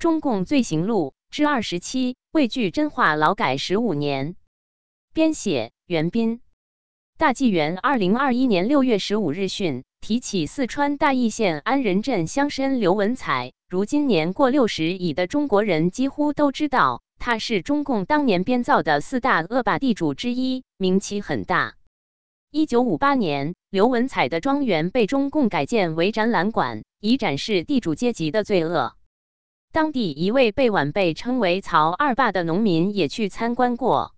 中共罪行录之二十七，畏惧真话劳改十五年。编写：袁斌。大纪元二零二一年六月十五日讯，提起四川大邑县安仁镇乡绅刘文彩，如今年过六十已的中国人几乎都知道，他是中共当年编造的四大恶霸地主之一，名气很大。一九五八年，刘文彩的庄园被中共改建为展览馆，以展示地主阶级的罪恶。当地一位被晚辈称为“曹二爸”的农民也去参观过。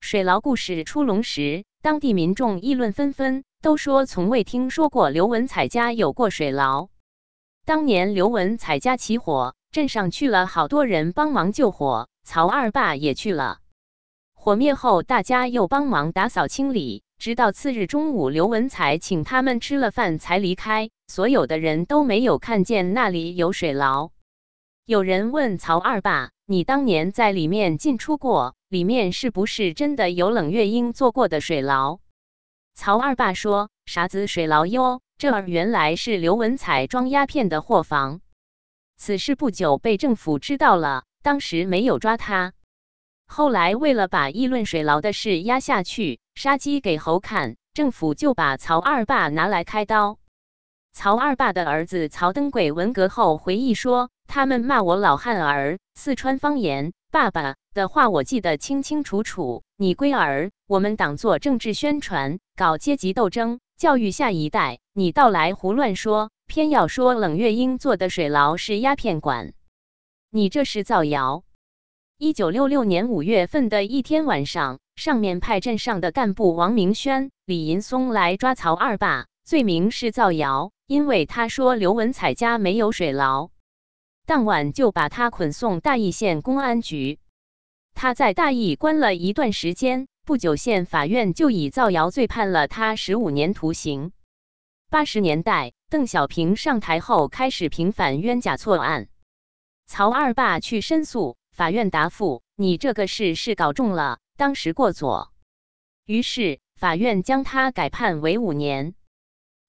水牢故事出笼时，当地民众议论纷纷，都说从未听说过刘文彩家有过水牢。当年刘文彩家起火，镇上去了好多人帮忙救火，曹二爸也去了。火灭后，大家又帮忙打扫清理。直到次日中午，刘文彩请他们吃了饭才离开。所有的人都没有看见那里有水牢。有人问曹二爸：“你当年在里面进出过，里面是不是真的有冷月英做过的水牢？”曹二爸说：“啥子水牢哟？这儿原来是刘文彩装鸦片的货房。”此事不久被政府知道了，当时没有抓他。后来为了把议论水牢的事压下去，杀鸡给猴看，政府就把曹二爸拿来开刀。曹二爸的儿子曹登贵文革后回忆说：“他们骂我老汉儿，四川方言，爸爸的话我记得清清楚楚。你龟儿，我们党做政治宣传，搞阶级斗争，教育下一代，你倒来胡乱说，偏要说冷月英做的水牢是鸦片馆，你这是造谣。”一九六六年五月份的一天晚上，上面派镇上的干部王明轩、李银松来抓曹二爸，罪名是造谣，因为他说刘文彩家没有水牢。当晚就把他捆送大邑县公安局。他在大邑关了一段时间，不久县法院就以造谣罪判了他十五年徒刑。八十年代，邓小平上台后开始平反冤假错案，曹二爸去申诉。法院答复：你这个事是搞重了，当时过左。于是法院将他改判为五年。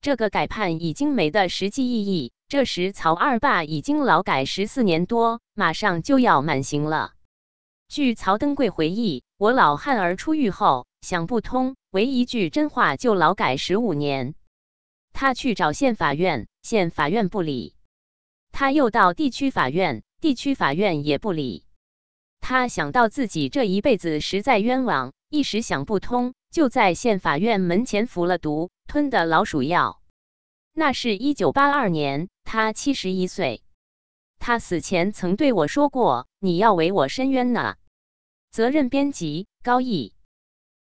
这个改判已经没的实际意义。这时曹二爸已经劳改十四年多，马上就要满刑了。据曹登贵回忆，我老汉儿出狱后想不通，唯一句真话就劳改十五年。他去找县法院，县法院不理；他又到地区法院，地区法院也不理。他想到自己这一辈子实在冤枉，一时想不通，就在县法院门前服了毒，吞的老鼠药。那是一九八二年，他七十一岁。他死前曾对我说过：“你要为我伸冤呢。”责任编辑：高毅。